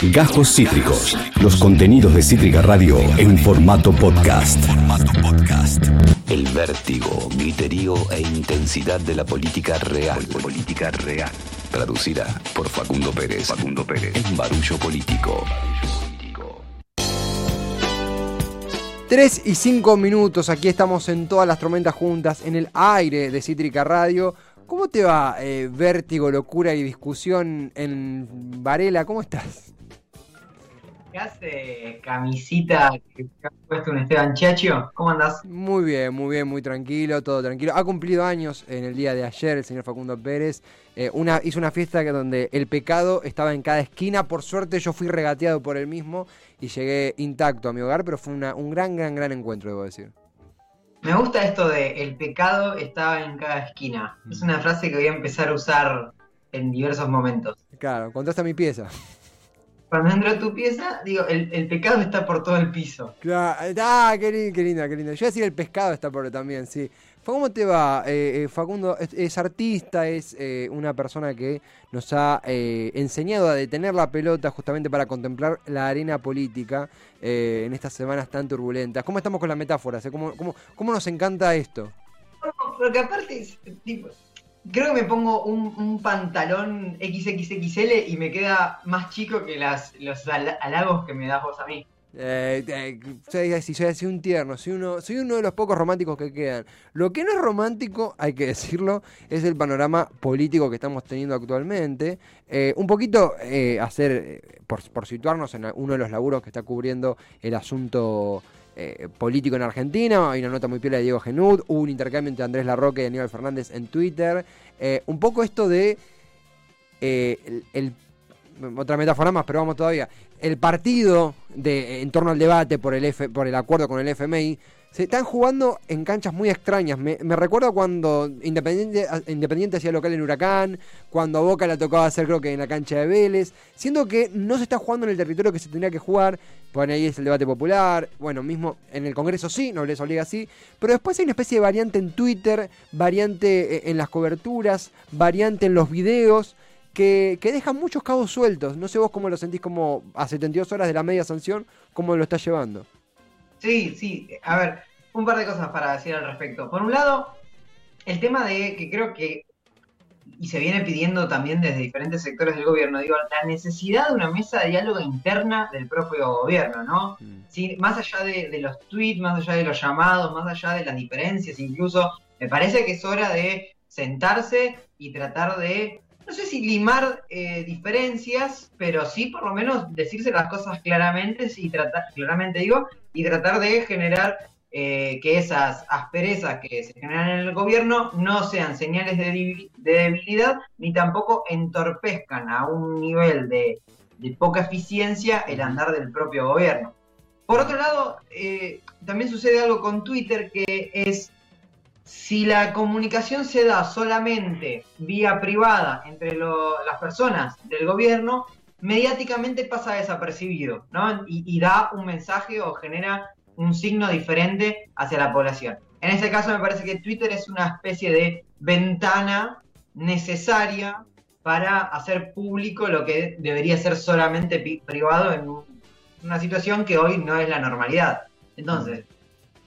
Gajos Cítricos. Los contenidos de Cítrica Radio en formato podcast. El vértigo, griterío e intensidad de la política real. Política real. Traducida por Facundo Pérez. Facundo Pérez. En Barullo Político. 3 y 5 minutos, aquí estamos en todas las tormentas juntas, en el aire de Cítrica Radio. ¿Cómo te va, eh, vértigo, locura y discusión en Varela? ¿Cómo estás? ¿Qué hace camisita que ha puesto un Esteban Chacho? ¿Cómo andás? Muy bien, muy bien, muy tranquilo, todo tranquilo. Ha cumplido años en el día de ayer el señor Facundo Pérez. Eh, una, hizo una fiesta que donde el pecado estaba en cada esquina. Por suerte yo fui regateado por él mismo y llegué intacto a mi hogar, pero fue una, un gran, gran, gran encuentro, debo decir. Me gusta esto de el pecado estaba en cada esquina. Es una frase que voy a empezar a usar en diversos momentos. Claro, contaste mi pieza. Cuando entro a tu pieza, digo, el, el, pecado está por todo el piso. Claro, ah, qué, linda, qué linda, qué linda. Yo decir el pescado está por también, sí. ¿Cómo te va, eh, eh, Facundo? Es, artista, es eh, una persona que nos ha enseñado a detener la pelota justamente para contemplar la arena política en estas semanas tan turbulentas. ¿Cómo estamos con las metáforas? ¿Cómo, cómo, cómo nos encanta esto? porque aparte, tipo, creo que me pongo un, un, pantalón XXXL y me queda más chico que las, los halagos que me das vos a mí. Eh, eh, soy, soy así un tierno, soy uno, soy uno de los pocos románticos que quedan. Lo que no es romántico, hay que decirlo, es el panorama político que estamos teniendo actualmente. Eh, un poquito eh, hacer, por, por, situarnos en uno de los laburos que está cubriendo el asunto político en Argentina, hay una nota muy piola de Diego Genud, hubo un intercambio entre Andrés Larroque y Aníbal Fernández en Twitter. un poco esto de el otra metáfora más, pero vamos todavía. El partido de, en torno al debate por el, F, por el acuerdo con el FMI se están jugando en canchas muy extrañas. Me, recuerdo cuando Independiente, Independiente hacía local en Huracán, cuando a Boca le tocaba hacer creo que en la cancha de Vélez, siendo que no se está jugando en el territorio que se tendría que jugar, por ahí es el debate popular, bueno, mismo en el Congreso sí, no les obliga así, pero después hay una especie de variante en Twitter, variante eh, en las coberturas, variante en los videos, que, que dejan muchos cabos sueltos. No sé vos cómo lo sentís como a 72 horas de la media sanción, cómo lo estás llevando. Sí, sí. A ver, un par de cosas para decir al respecto. Por un lado, el tema de que creo que, y se viene pidiendo también desde diferentes sectores del gobierno, digo, la necesidad de una mesa de diálogo interna del propio gobierno, ¿no? Mm. más allá de, de, los tweets, más allá de los llamados, más allá de las diferencias, incluso, me parece que es hora de sentarse y tratar de no sé si limar eh, diferencias, pero sí por lo menos decirse las cosas claramente y tratar, claramente digo, y tratar de generar eh, que esas asperezas que se generan en el gobierno no sean señales de, debilidad ni tampoco entorpezcan a un nivel de, poca eficiencia el andar del propio gobierno. Por otro lado, eh, también sucede algo con Twitter que es si la comunicación se da solamente vía privada entre las personas del gobierno, mediáticamente pasa desapercibido, ¿no? Y, da un mensaje o genera un signo diferente hacia la población. En este caso me parece que Twitter es una especie de ventana necesaria para hacer público lo que debería ser solamente privado en una situación que hoy no es la normalidad. Entonces,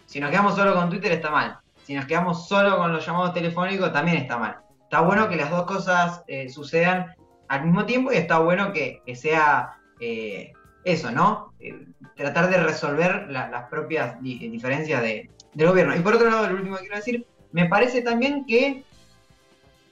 si nos quedamos solo con Twitter está mal si nos quedamos solo con los llamados telefónicos, también está mal. Está bueno que las dos cosas eh, sucedan al mismo tiempo y está bueno que, sea eh, eso, ¿no? Eh, tratar de resolver las propias diferencias del gobierno. Y por otro lado, lo último que quiero decir, me parece también que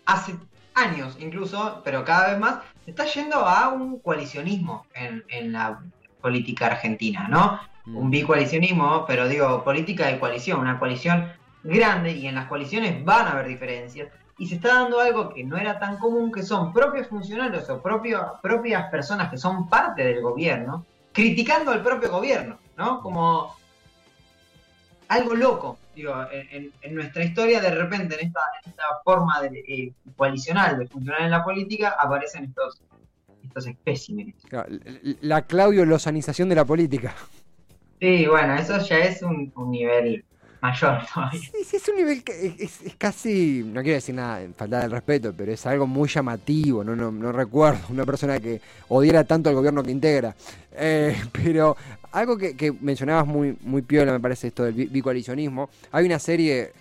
hace años incluso, pero cada vez más, se está yendo a un coalicionismo en, en la política argentina, ¿no? Mm. Un bicoalicionismo, pero digo, política de coalición, una coalición grande y en las coaliciones van a haber diferencias. Y se está dando algo que no era tan común, que son propios funcionarios o propias personas que son parte del gobierno, criticando al propio gobierno, ¿no? Como algo loco, digo, en, nuestra historia de repente en esta, forma de, eh, coalicional de funcionar en la política aparecen estos, estos espécimenes. La Claudio Lozanización de la política. Sí, bueno, eso ya es un nivel mayor todavía. Sí, sí, es un nivel que es, es casi, no quiero decir nada en falta del respeto, pero es algo muy llamativo. No, no, no recuerdo una persona que odiara tanto al gobierno que integra. Eh, pero algo que, que mencionabas muy, muy piola, me parece, esto del bi- bicoalicionismo. Hay una serie.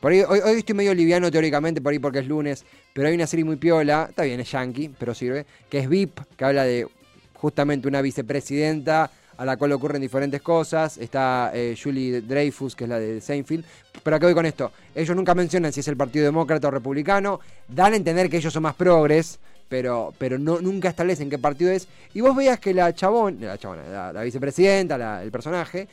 Por ahí, hoy, hoy estoy medio liviano teóricamente, por ahí porque es lunes, pero hay una serie muy piola, está bien, es yankee, pero sirve, que es VIP, que habla de justamente una vicepresidenta a la cual ocurren diferentes cosas. Está eh, Julie Dreyfus, que es la de Seinfeld. Pero acá voy con esto. Ellos nunca mencionan si es el Partido Demócrata o Republicano. Dan a entender que ellos son más progres, pero, pero no, nunca establecen qué partido es. Y vos veías que la chabón, la chabona, la, vicepresidenta, el personaje,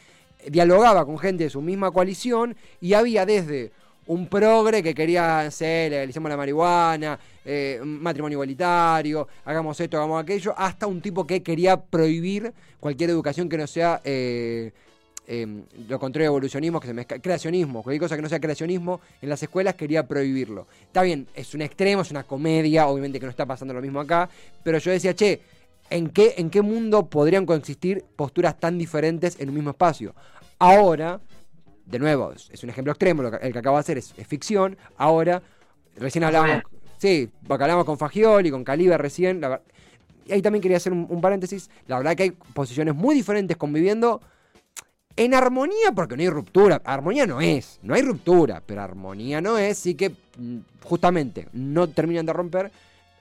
dialogaba con gente de su misma coalición y había desde un progre que quería hacer, legalicemos la marihuana, eh, matrimonio igualitario, hagamos esto, hagamos aquello, hasta un tipo que quería prohibir cualquier educación que no sea eh, eh, lo contrario a evolucionismo, que se mezcla, creacionismo, cualquier cosa que no sea creacionismo, en las escuelas quería prohibirlo. Está bien, es un extremo, es una comedia, obviamente que no está pasando lo mismo acá, pero yo decía, che, ¿en qué, en qué mundo podrían coexistir posturas tan diferentes en un mismo espacio? Ahora, de nuevo, es un ejemplo extremo, lo que- el que acabo de hacer es, es ficción, ahora, recién hablábamos, sí, hablamos con Fagioli, con Calibe recién, la y ahí también quería hacer un, un paréntesis, la verdad que hay posiciones muy diferentes conviviendo en armonía, porque no hay ruptura. Armonía no es, no hay ruptura, pero armonía no es, sí que mm, justamente no terminan de romper,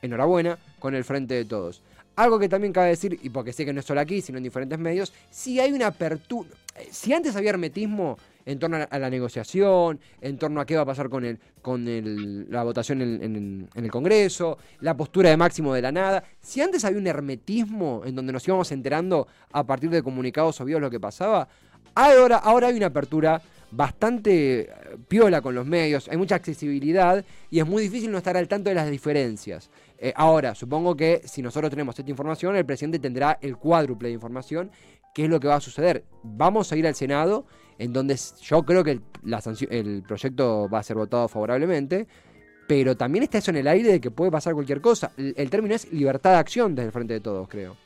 enhorabuena, con el frente de todos. Algo que también cabe decir, y porque sé que no es solo aquí, sino en diferentes medios, si hay una apertura, si antes había hermetismo en torno a la, negociación, en torno a qué va a pasar con, el, con el- la votación en, el Congreso, la postura de Máximo de la nada, si antes había un hermetismo en donde nos íbamos enterando a partir de comunicados o videos lo que pasaba, Ahora, ahora hay una apertura bastante eh, piola con los medios, hay mucha accesibilidad y es muy difícil no estar al tanto de las diferencias. Eh, ahora, supongo que si nosotros tenemos esta información, el presidente tendrá el cuádruple de información, que es lo que va a suceder. Vamos a ir al Senado, en donde yo creo que el, el proyecto va a ser votado favorablemente, pero también está eso en el aire de que puede pasar cualquier cosa. El, el término es libertad de acción desde el frente de todos, creo.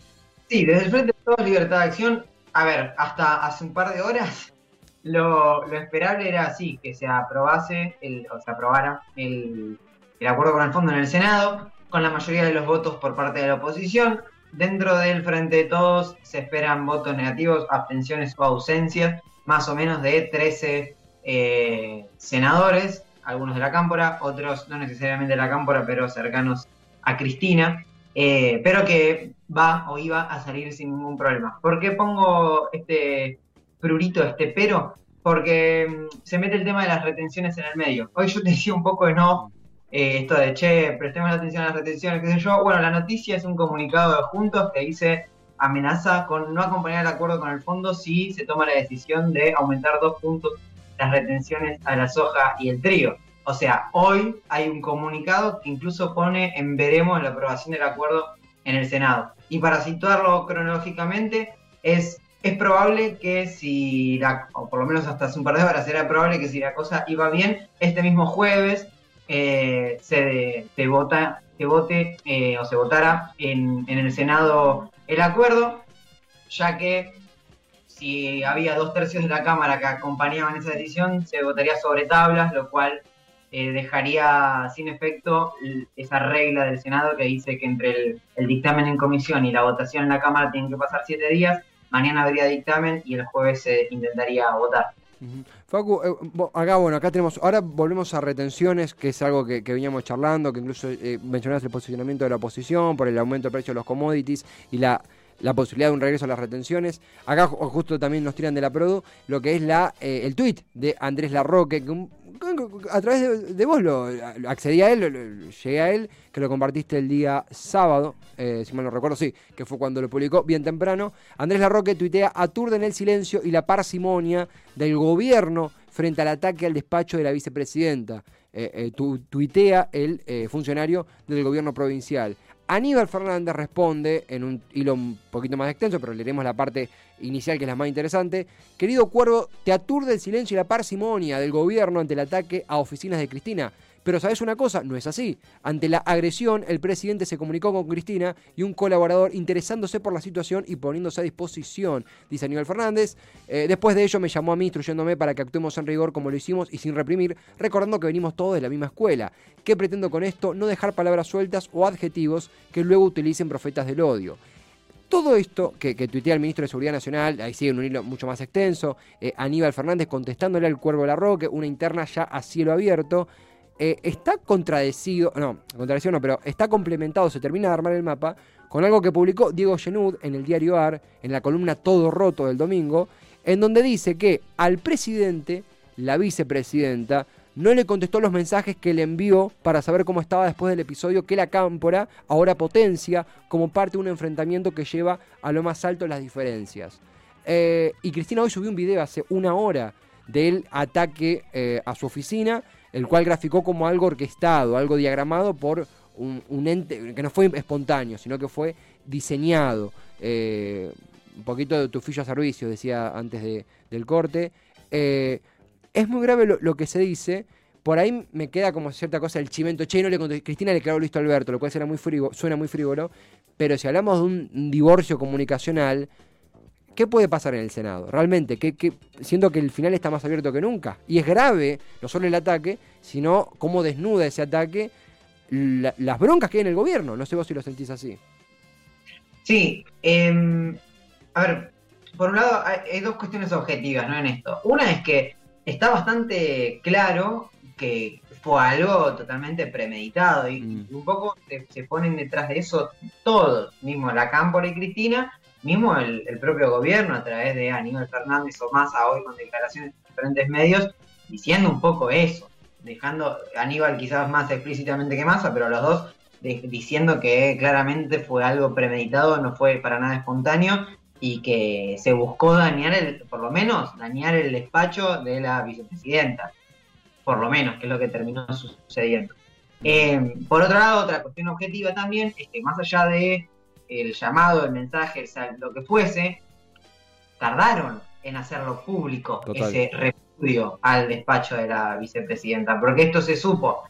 Sí, desde el Frente de Todos Libertad de Acción, a ver, hasta hace un par de horas lo, lo esperable era así, que se aprobase, el, o se aprobara el, el acuerdo con el fondo en el Senado, con la mayoría de los votos por parte de la oposición. Dentro del Frente de Todos se esperan votos negativos, abstenciones o ausencias, más o menos de 13 eh, senadores, algunos de la Cámpora, otros no necesariamente de la Cámpora, pero cercanos a Cristina eh, pero que va o iba a salir sin ningún problema. ¿Por qué pongo este prurito, este pero? Porque mm, se mete el tema de las retenciones en el medio. Hoy yo te decía un poco de no, eh, esto de che, prestemos atención a las retenciones, qué sé yo. Bueno, la noticia es un comunicado de Juntos que dice amenaza con no acompañar el acuerdo con el fondo si se toma la decisión de aumentar dos puntos las retenciones a la soja y el trigo. O sea, hoy hay un comunicado que incluso pone en veremos la aprobación del acuerdo en el Senado. Y para situarlo cronológicamente, es, es probable que si, la, o por lo menos hasta hace un par de horas, era probable que si la cosa iba bien, este mismo jueves eh, se, se vota, se vote eh, o se votara en, en el Senado el acuerdo, ya que si había dos tercios de la Cámara que acompañaban esa decisión, se votaría sobre tablas, lo cual eh, dejaría sin efecto esa regla del Senado que dice que entre el, dictamen en comisión y la votación en la Cámara tienen que pasar siete días. Mañana habría dictamen y el jueves se intentaría votar. Facu, eh, acá bueno, acá tenemos, ahora volvemos a retenciones, que es algo que, veníamos charlando, que incluso eh, el posicionamiento de la oposición por el aumento del precio de los commodities y la, la posibilidad de un regreso a las retenciones. Acá ju- justo también nos tiran de la Produ lo que es la eh, el tuit de Andrés Larroque, que un- a través de, vos lo, accedí a él, lo- llegué a él, que lo compartiste el día sábado, eh, si mal no recuerdo, sí, que fue cuando lo publicó bien temprano. Andrés Larroque tuitea, aturden el silencio y la parsimonia del gobierno frente al ataque al despacho de la vicepresidenta. Eh, eh, tu- tuitea el eh, funcionario del gobierno provincial. Aníbal Fernández responde en un hilo un poquito más extenso, pero leeremos la parte inicial que es la más interesante. Querido Cuervo, te aturde el silencio y la parsimonia del gobierno ante el ataque a oficinas de Cristina. Pero ¿sabes una cosa? No es así. Ante la agresión, el presidente se comunicó con Cristina y un colaborador interesándose por la situación y poniéndose a disposición, dice Aníbal Fernández. Eh, después de ello me llamó a mí instruyéndome para que actuemos en rigor como lo hicimos y sin reprimir, recordando que venimos todos de la misma escuela. ¿Qué pretendo con esto? No dejar palabras sueltas o adjetivos que luego utilicen profetas del odio. Todo esto que, que tuitea el ministro de Seguridad Nacional, ahí sigue un hilo mucho más extenso, eh, Aníbal Fernández contestándole al Cuervo de la Roque, una interna ya a cielo abierto, eh, está contradecido, no, contradecido no, pero está complementado, se termina de armar el mapa, con algo que publicó Diego Genud en el diario AR, en la columna Todo Roto del domingo, en donde dice que al presidente, la vicepresidenta, no le contestó los mensajes que le envió para saber cómo estaba después del episodio que la cámpora ahora potencia como parte de un enfrentamiento que lleva a lo más alto las diferencias. Eh, y Cristina hoy subió un video hace una hora del ataque eh, a su oficina, el cual graficó como algo orquestado, algo diagramado por un, ente que no fue espontáneo, sino que fue diseñado. Eh, un poquito de tufillo a servicio, decía antes del corte es muy grave lo, que se dice. Por ahí me queda como cierta cosa el chimento. Che, no le conté. Cristina le quedó listo a Alberto, lo cual suena muy, frívolo, suena muy frívolo. Pero si hablamos de un divorcio comunicacional, ¿qué puede pasar en el Senado? Realmente, que, siento que el final está más abierto que nunca. Y es grave no solo el ataque, sino cómo desnuda ese ataque las broncas que hay en el gobierno. No sé vos si lo sentís así. Sí. Em, a ver, por un lado hay, dos cuestiones objetivas ¿no? en esto. Una es que está bastante claro que fue algo totalmente premeditado y, mm. un poco se, ponen detrás de eso todos, mismo la Cámpora y Cristina, mismo el, propio gobierno a través de Aníbal Fernández o Massa hoy con declaraciones en diferentes medios diciendo un poco eso, dejando Aníbal quizás más explícitamente que Massa, pero los dos diciendo que claramente fue algo premeditado, no fue para nada espontáneo y que se buscó dañar, el, por lo menos, dañar el despacho de la vicepresidenta. Por lo menos, que es lo que terminó sucediendo. Eh, por otro lado, otra cuestión objetiva también es que más allá de el llamado, el mensaje, lo que fuese, tardaron en hacerlo público ese repudio al despacho de la vicepresidenta, porque esto se supo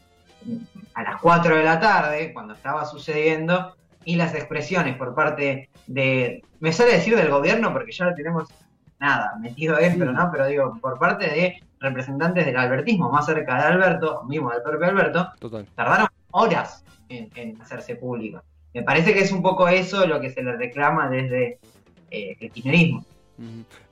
a las 4 de la tarde, cuando estaba sucediendo, y las expresiones por parte de, me sale decir del gobierno porque ya lo tenemos nada metido dentro, ¿no? Pero digo, por parte de representantes del albertismo más cerca de Alberto, mismo del propio Alberto, tardaron horas en, hacerse público. Me parece que es un poco eso lo que se le reclama desde eh, el kirchnerismo.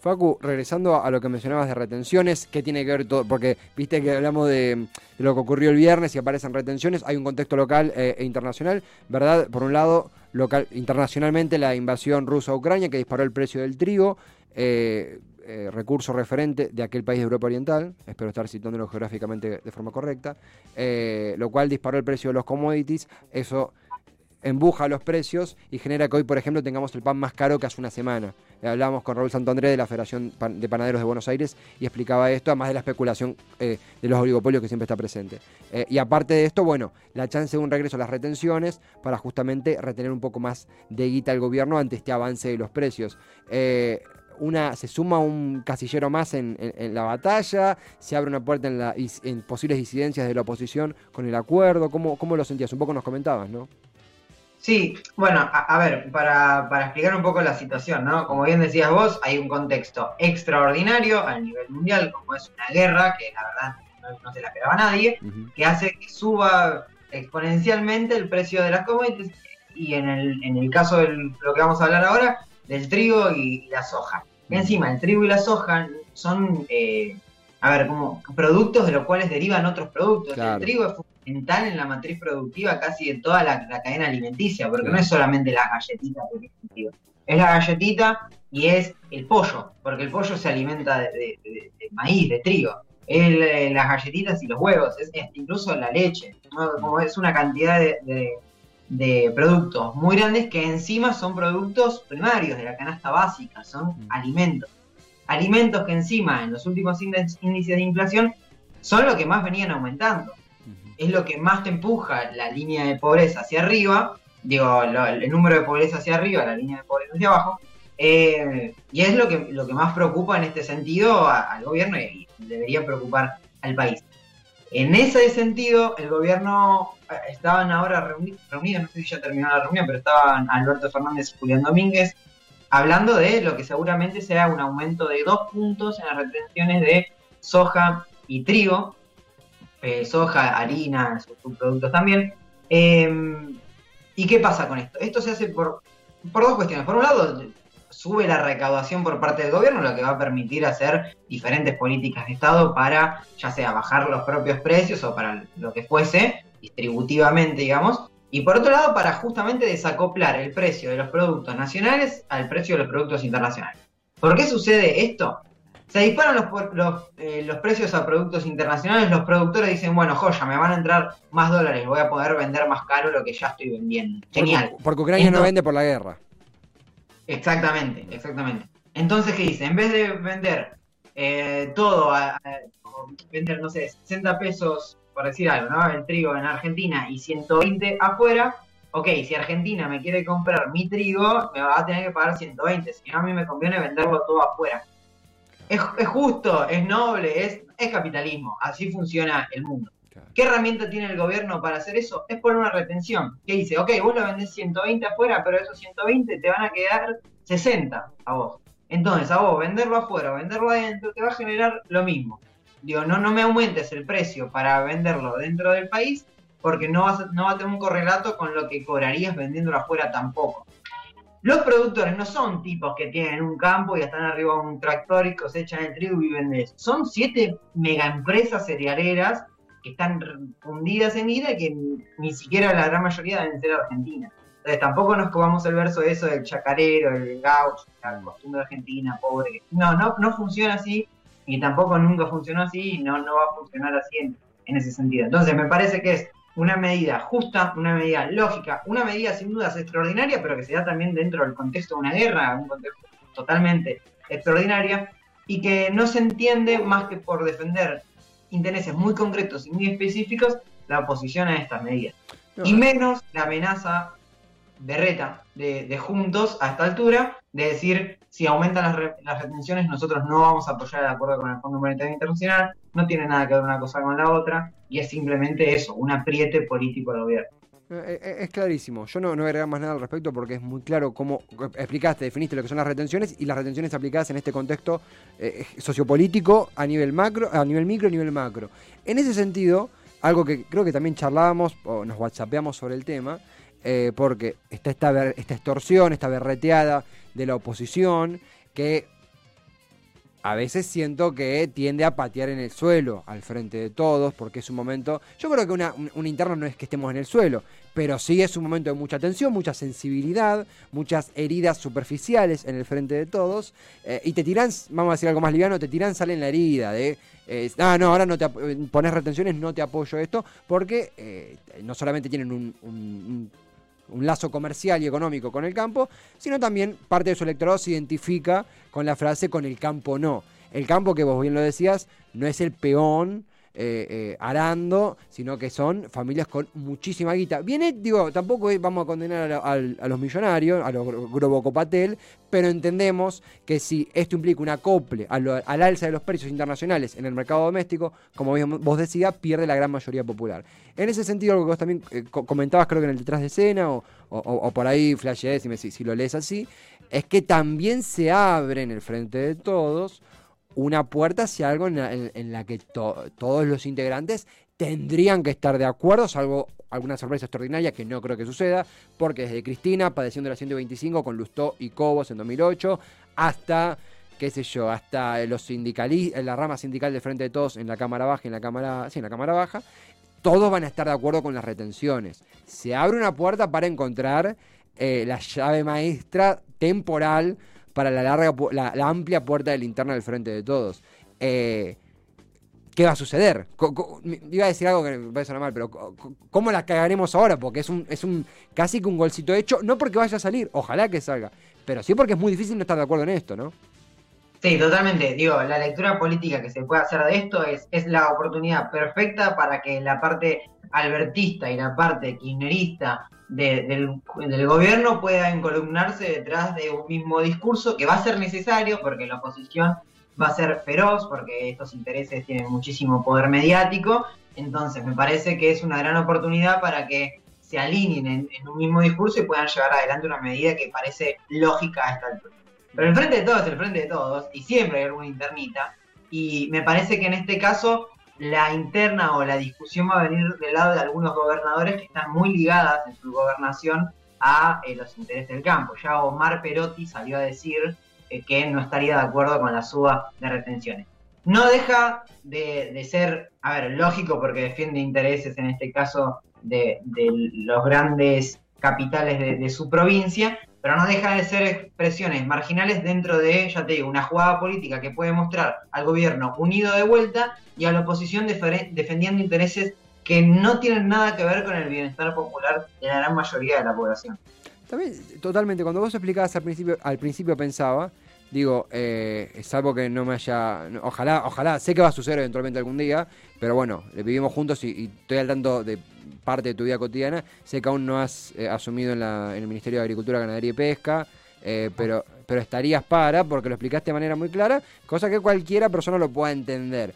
Facu, regresando a lo que mencionabas de retenciones, ¿qué tiene que ver todo? Porque viste que hablamos de, lo que ocurrió el viernes y aparecen retenciones, hay un contexto local eh, e internacional, ¿verdad? Por un lado, local, internacionalmente la invasión rusa a Ucrania que disparó el precio del trigo, eh, eh, recurso referente de aquel país de Europa Oriental, espero estar citándolo geográficamente de forma correcta, lo cual disparó el precio de los commodities, eso embuja los precios y genera que hoy, por ejemplo, tengamos el pan más caro que hace una semana. Eh, hablábamos con Raúl Santandré de la Federación de Panaderos de Buenos Aires y explicaba esto, además de la especulación eh, de los oligopolios que siempre está presente. Eh, y aparte de esto, bueno, la chance de un regreso a las retenciones para justamente retener un poco más de guita al gobierno ante este avance de los precios. una, se suma un casillero más en, la batalla, se abre una puerta en, la, en posibles disidencias de la oposición con el acuerdo. ¿Cómo, ¿Cómo lo sentías? Un poco nos comentabas, ¿no? Sí, bueno, a, ver, para, explicar un poco la situación, ¿no? Como bien decías vos, hay un contexto extraordinario a nivel mundial, como es una guerra, que la verdad no, se la esperaba nadie, que hace que suba exponencialmente el precio de las commodities y en el, en el caso de lo que vamos a hablar ahora, del trigo y, la soja. Y encima, el trigo y la soja son, eh, a ver, como productos de los cuales derivan otros productos. El trigo es fundamental en la matriz productiva casi de toda la, cadena alimenticia, porque no es solamente la galletita, es la galletita y es el pollo, porque el pollo se alimenta de, maíz, de trigo. Es las galletitas y los huevos, es, incluso la leche, como es una cantidad de, productos muy grandes que encima son productos primarios de la canasta básica, son mm. alimentos. Alimentos que encima en los últimos índices de inflación son lo que más venían aumentando es lo que más te empuja la línea de pobreza hacia arriba, digo, el número de pobreza hacia arriba, la línea de pobreza hacia abajo, eh, y es lo que, lo que más preocupa en este sentido al gobierno y debería preocupar al país. En ese sentido, el gobierno eh, estaban ahora reunidos, no sé si ya terminó la reunión, pero estaban Alberto Fernández y Julián Domínguez hablando de lo que seguramente será un aumento de dos puntos en las retenciones de soja y trigo, eh, soja, harina, subproductos también. Em, ¿Y qué pasa con esto? Esto se hace por, por dos cuestiones. Por un lado, sube la recaudación por parte del gobierno, lo que va a permitir hacer diferentes políticas de Estado para, ya sea bajar los propios precios o para lo que fuese, distributivamente, digamos. Y por otro lado, para justamente desacoplar el precio de los productos nacionales al precio de los productos internacionales. ¿Por qué sucede esto? Se disparan los, eh, los, precios a productos internacionales, los productores dicen, bueno, joya, me van a entrar más dólares, voy a poder vender más caro lo que ya estoy vendiendo. Genial. Porque, Ucrania no vende por la guerra. Exactamente, exactamente. Entonces, ¿qué dice? En vez de vender eh, todo, a, vender, no sé, 60 pesos, por decir algo, ¿no? El trigo en Argentina y 120 afuera, ok, si Argentina me quiere comprar mi trigo, me va a tener que pagar 120, si no a mí me conviene venderlo todo afuera. Es, justo, es noble, es, es capitalismo, así funciona el mundo. ¿Qué herramienta tiene el gobierno para hacer eso? Es poner una retención. Que dice, ok, vos lo vendés 120 afuera, pero esos 120 te van a quedar 60 a vos. Entonces, a vos venderlo afuera o venderlo adentro te va a generar lo mismo. Digo, no, no me aumentes el precio para venderlo dentro del país porque no, vas no va a tener un correlato con lo que cobrarías vendiéndolo afuera tampoco. Los productores no son tipos que tienen un campo y están arriba de un tractor y cosechan el trigo y viven de eso. Son siete mega empresas cerealeras que están fundidas en ira y que ni siquiera la gran mayoría deben ser argentinas. Entonces tampoco nos comamos el verso de eso del chacarero, el gaucho, la costumbre argentina, pobre. No, no, no funciona así y tampoco nunca funcionó así y no, no va a funcionar así en, en ese sentido. Entonces me parece que es una medida justa, una medida lógica, una medida sin dudas extraordinaria, pero que se da también dentro del contexto de una guerra, un contexto totalmente extraordinaria, y que no se entiende más que por defender intereses muy concretos y muy específicos la oposición a estas medidas. Y menos la amenaza berreta de, de, Juntos a esta altura de decir si aumentan las, las, retenciones nosotros no vamos a apoyar el acuerdo con el Fondo Monetario Internacional, no tiene nada que ver una cosa con la otra y es simplemente eso, un apriete político del gobierno. Eh, eh, es clarísimo. Yo no, no agregar más nada al respecto porque es muy claro cómo explicaste, definiste lo que son las retenciones y las retenciones aplicadas en este contexto eh, sociopolítico a nivel macro, a nivel micro, a nivel macro. En ese sentido, algo que creo que también charlábamos o nos whatsappeamos sobre el tema, porque está esta, esta extorsión, esta berreteada de la oposición que a veces siento que tiende a patear en el suelo al frente de todos, porque es un momento, yo creo que una, un interno no es que estemos en el suelo, pero sí es un momento de mucha tensión, mucha sensibilidad, muchas heridas superficiales en el frente de todos, eh, y te tiran, vamos a decir algo más liviano, te tiran, salen la herida de, eh, ah, no, ahora no te eh, pones retenciones, no te apoyo esto, porque no solamente tienen un lazo comercial y económico con el campo, sino también parte de su electorado se identifica con la frase con el campo no. El campo, que vos bien lo decías, no es el peón eh, eh, arando, sino que son familias con muchísima guita. Viene, digo, tampoco vamos a condenar a, los millonarios, a los Grobocopatel, pero entendemos que si esto implica un acople al alza de los precios internacionales en el mercado doméstico, como vos decías, pierde la gran mayoría popular. En ese sentido, algo que vos también eh, comentabas, creo que en el detrás de escena, o, por ahí flasheé, si, si lo lees así, es que también se abre en el frente de todos una puerta hacia algo en la, que todos los integrantes tendrían que estar de acuerdo, salvo alguna sorpresa extraordinaria que no creo que suceda, porque desde Cristina, padeciendo la 125 con Lustó y Cobos en 2008, hasta, qué sé yo, hasta los la rama sindical de Frente de Todos en la Cámara Baja, en la Cámara, en la Cámara Baja, todos van a estar de acuerdo con las retenciones. Se abre una puerta para encontrar eh, la llave maestra temporal para la, larga, la, amplia puerta de linterna del frente de todos. Eh, ¿Qué va a suceder? iba a decir algo que me parece normal, pero ¿cómo la cagaremos ahora? Porque es un, es un casi que un golcito hecho, no porque vaya a salir, ojalá que salga, pero sí porque es muy difícil no estar de acuerdo en esto, ¿no? Sí, totalmente. Digo, la lectura política que se puede hacer de esto es, es la oportunidad perfecta para que la parte albertista y la parte kirchnerista del, gobierno pueda encolumnarse detrás de un mismo discurso que va a ser necesario porque la oposición va a ser feroz porque estos intereses tienen muchísimo poder mediático. Entonces, me parece que es una gran oportunidad para que se alineen en, un mismo discurso y puedan llevar adelante una medida que parece lógica a esta altura. Pero el frente de todos el frente de todos y siempre hay alguna internita. Y me parece que en este caso la interna o la discusión va a venir del lado de algunos gobernadores que están muy ligadas en su gobernación a eh, los intereses del campo. Ya Omar Perotti salió a decir eh, que no estaría de acuerdo con la suba de retenciones. No deja de, ser, a ver, lógico porque defiende intereses en este caso de, los grandes capitales de, su provincia, pero no deja de ser expresiones marginales dentro de, ya te digo, una jugada política que puede mostrar al gobierno unido de vuelta y a la oposición defendiendo intereses que no tienen nada que ver con el bienestar popular de la gran mayoría de la población. También, totalmente, cuando vos explicabas al principio, al principio pensaba, digo, eh, salvo que no me haya, ojalá, ojalá, sé que va a suceder eventualmente algún día, pero bueno, vivimos juntos y, estoy al tanto de parte de tu vida cotidiana, sé que aún no has eh, asumido en, el Ministerio de Agricultura, Ganadería y Pesca, eh, pero, pero estarías para, porque lo explicaste de manera muy clara, cosa que cualquiera persona lo pueda entender.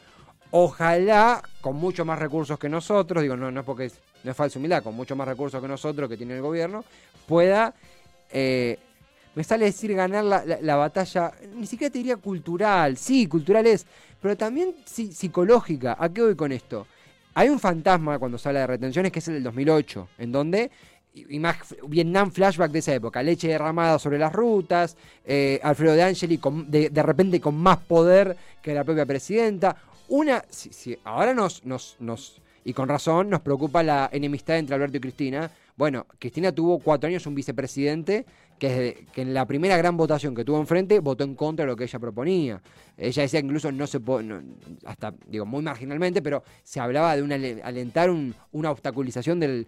Ojalá, con mucho más recursos que nosotros, digo, no, no es porque no es falsa humildad, con mucho más recursos que nosotros que tiene el gobierno, pueda, eh, me sale decir ganar la, batalla, ni siquiera te diría cultural, sí, cultural es, pero también psicológica. ¿A qué voy con esto? Hay un fantasma cuando se habla de retenciones que es el del 2008, en donde Vietnam flashback de esa época, leche derramada sobre las rutas, eh, Alfredo de Angeli de, de, repente con más poder que la propia presidenta. Una, si, ahora nos, nos, nos, y con razón, nos preocupa la enemistad entre Alberto y Cristina. Bueno, Cristina tuvo cuatro años un vicepresidente que, que en la primera gran votación que tuvo enfrente votó en contra de lo que ella proponía. Ella decía que incluso no se puede, hasta digo muy marginalmente, pero se hablaba de una, alentar una obstaculización del,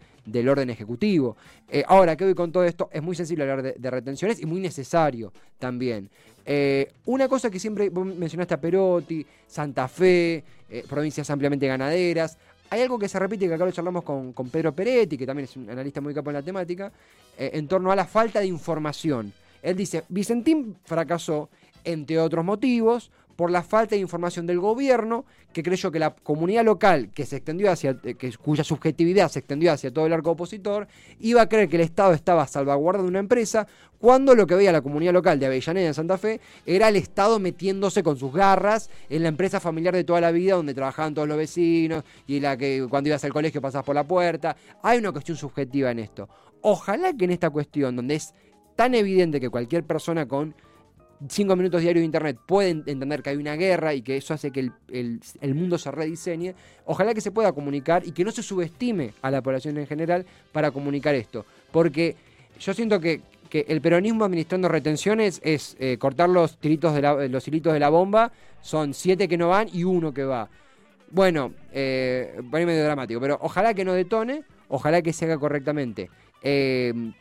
orden ejecutivo. Eh, ahora, ¿qué voy con todo esto? Es muy sensible hablar de, retenciones y muy necesario también. Eh, una cosa que siempre mencionaste a Perotti, Santa Fe, eh, provincias ampliamente ganaderas. Hay algo que se repite, que acá lo charlamos con, Pedro Peretti, que también es un analista muy capo en la temática, eh, en torno a la falta de información. Él dice, Vicentín fracasó, entre otros motivos, por la falta de información del gobierno, que creyó que la comunidad local, que se extendió hacia, eh, que, cuya subjetividad se extendió hacia todo el arco opositor, iba a creer que el Estado estaba salvaguardando una empresa, cuando lo que veía la comunidad local de Avellaneda en Santa Fe era el Estado metiéndose con sus garras en la empresa familiar de toda la vida, donde trabajaban todos los vecinos, y la que cuando ibas al colegio pasabas por la puerta. Hay una cuestión subjetiva en esto. Ojalá que en esta cuestión, donde es tan evidente que cualquier persona con cinco minutos diarios de internet pueden entender que hay una guerra y que eso hace que el, mundo se rediseñe, ojalá que se pueda comunicar y que no se subestime a la población en general para comunicar esto. Porque yo siento que, el peronismo administrando retenciones es eh, cortar los tiritos de la, los hilitos de la bomba, son siete que no van y uno que va. Bueno, eh, medio dramático, pero ojalá que no detone, ojalá que se haga correctamente. Eh,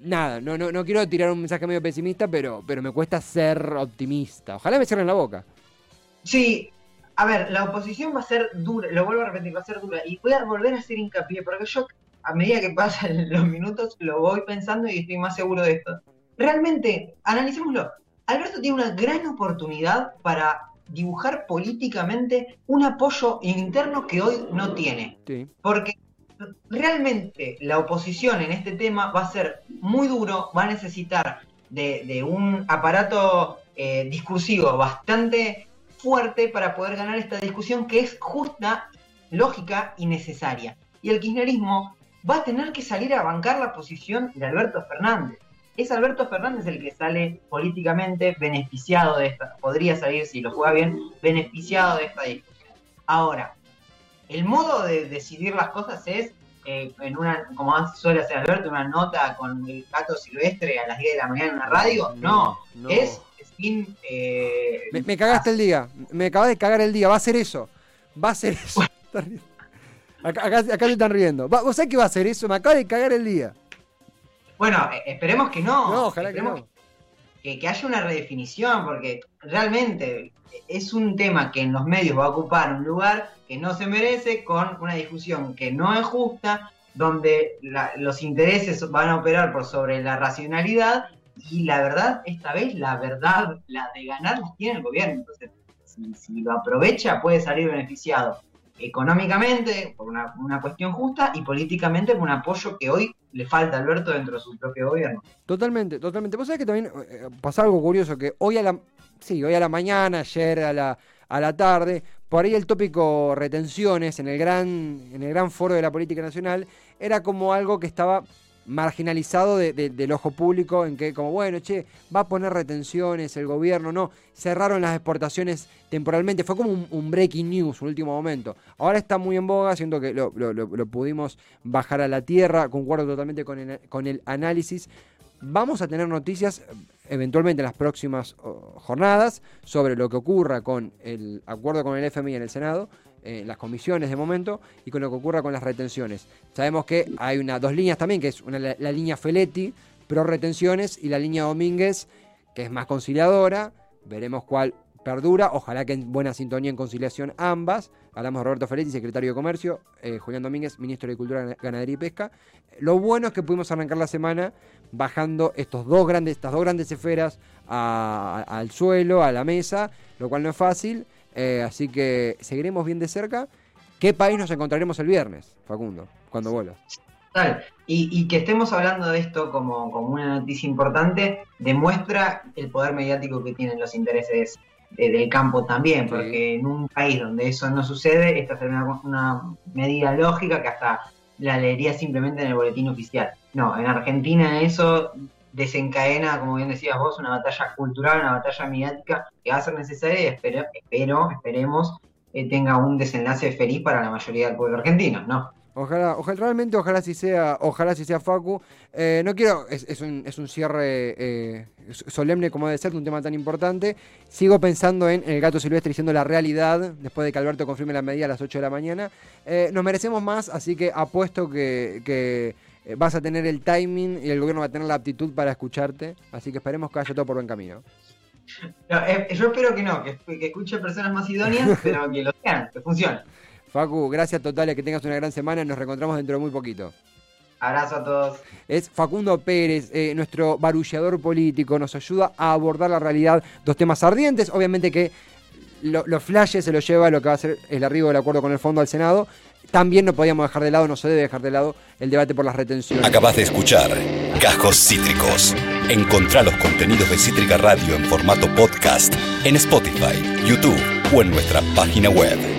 nada, no, no, no quiero tirar un mensaje medio pesimista, pero, pero me cuesta ser optimista. Ojalá me cierren la boca. Sí, a ver, la oposición va a ser dura, lo vuelvo a repetir, va a ser dura. Y voy a volver a hacer hincapié, porque yo, a medida que pasan los minutos, lo voy pensando y estoy más seguro de esto. Realmente, analicémoslo. Alberto tiene una gran oportunidad para dibujar políticamente un apoyo interno que hoy no tiene. Sí. Porque realmente la oposición en este tema va a ser muy duro, va a necesitar de, un aparato eh, discursivo bastante fuerte para poder ganar esta discusión que es justa, lógica y necesaria. Y el kirchnerismo va a tener que salir a bancar la posición de Alberto Fernández. Es Alberto Fernández el que sale políticamente beneficiado de esta, podría salir si lo juega bien, beneficiado de esta discusión. Ahora, el modo de decidir las cosas es eh, en una, como suele hacer Alberto, una nota con el gato silvestre a las 10 de la mañana en una radio. No, es sin. Eh, me, cagaste el día, me acabas de cagar el día, va a ser eso. Va a ser eso. acá, acá, se están riendo. ¿Vos sabés que va a ser eso? Me acaba de cagar el día. Bueno, eh, esperemos que no. No, ojalá que no que, haya una redefinición, porque realmente es un tema que en los medios va a ocupar un lugar que no se merece, con una discusión que no es justa, donde los intereses van a operar por sobre la racionalidad, y la verdad, esta vez la verdad, la de ganar, la tiene el gobierno. Entonces, si lo aprovecha puede salir beneficiado económicamente por una, una, cuestión justa y políticamente por un apoyo que hoy le falta a Alberto dentro de su propio gobierno. Totalmente, totalmente. Vos sabés que también eh, pasa algo curioso, que hoy a la, sí, hoy a la mañana, ayer a la, a la tarde, por ahí el tópico retenciones en el gran, en el gran foro de la política nacional era como algo que estaba marginalizado del ojo público en que como bueno, che, va a poner retenciones el gobierno, no, cerraron las exportaciones temporalmente, fue como un, breaking news, un último momento. Ahora está muy en boga, siento que lo, pudimos bajar a la tierra, concuerdo totalmente con el, con el análisis. Vamos a tener noticias eventualmente en las próximas oh, jornadas sobre lo que ocurra con el acuerdo con el FMI en el Senado, en las comisiones de momento y con lo que ocurra con las retenciones. Sabemos que hay una, dos líneas también, que es una, la, línea Feletti, pro retenciones, y la línea Domínguez, que es más conciliadora. Veremos cuál perdura. Ojalá que en buena sintonía en conciliación ambas. Hablamos de Roberto Feletti, secretario de Comercio, eh, Julián Domínguez, ministro de Cultura, Ganadería y Pesca. Lo bueno es que pudimos arrancar la semana bajando estos dos grandes, estas dos grandes esferas al suelo, a la mesa, lo cual no es fácil. Eh, así que seguiremos bien de cerca. ¿Qué país nos encontraremos el viernes, Facundo, cuando vuelvas? Tal. Y, que estemos hablando de esto como, como, una noticia importante demuestra el poder mediático que tienen los intereses del campo también, porque en un país donde eso no sucede, esta sería una, una, medida lógica que hasta la leería simplemente en el boletín oficial. No, en Argentina eso desencadena, como bien decías vos, una batalla cultural, una batalla mediática que va a ser necesaria y espero, espero esperemos, eh, tenga un desenlace feliz para la mayoría del pueblo argentino, ¿no? Ojalá, ojalá, realmente, ojalá si sea, ojalá si sea Facu. Eh, no quiero, es, un, es un cierre eh, solemne como debe ser, un tema tan importante. Sigo pensando en el gato silvestre diciendo la realidad, después de que Alberto confirme la medida a las 8 de la mañana. nos merecemos más, así que apuesto que, eh, vas a tener el timing y el gobierno va a tener la aptitud para escucharte. Así que esperemos que vaya todo por buen camino. Eh, yo espero que no, que, escuche personas más idóneas, pero que lo sean, que funcione. Facu, gracias totales, que tengas una gran semana. Nos reencontramos dentro de muy poquito. Abrazo a todos. Es Facundo Pérez, eh, nuestro barullador político, nos ayuda a abordar la realidad, dos temas ardientes, obviamente que los flashes se los lleva lo que va a ser el arribo del acuerdo con el fondo al Senado, también no podíamos dejar de lado, no se debe dejar de lado el debate por las retenciones. Acabas de escuchar Cajos Cítricos. Encontrá los contenidos de Cítrica Radio en formato podcast en Spotify, YouTube o en nuestra página web.